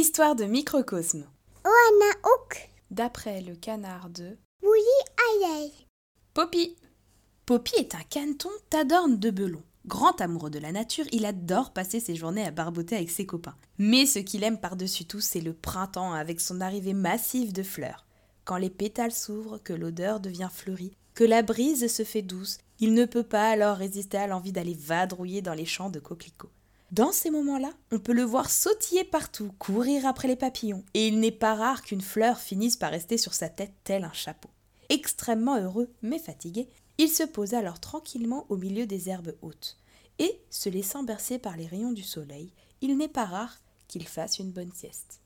Histoire de microcosme. Oana ok. D'après le canard de Oui, aïe Poppy. Poppy est un caneton tadorne de Belon. Grand amoureux de la nature, il adore passer ses journées à barboter avec ses copains. Mais ce qu'il aime par-dessus tout, c'est le printemps avec son arrivée massive de fleurs. Quand les pétales s'ouvrent, que l'odeur devient fleurie, que la brise se fait douce, il ne peut pas alors résister à l'envie d'aller vadrouiller dans les champs de coquelicots. Dans ces moments-là, on peut le voir sautiller partout, courir après les papillons, et il n'est pas rare qu'une fleur finisse par rester sur sa tête tel un chapeau. Extrêmement heureux, mais fatigué, il se posa alors tranquillement au milieu des herbes hautes, et, se laissant bercer par les rayons du soleil, il n'est pas rare qu'il fasse une bonne sieste.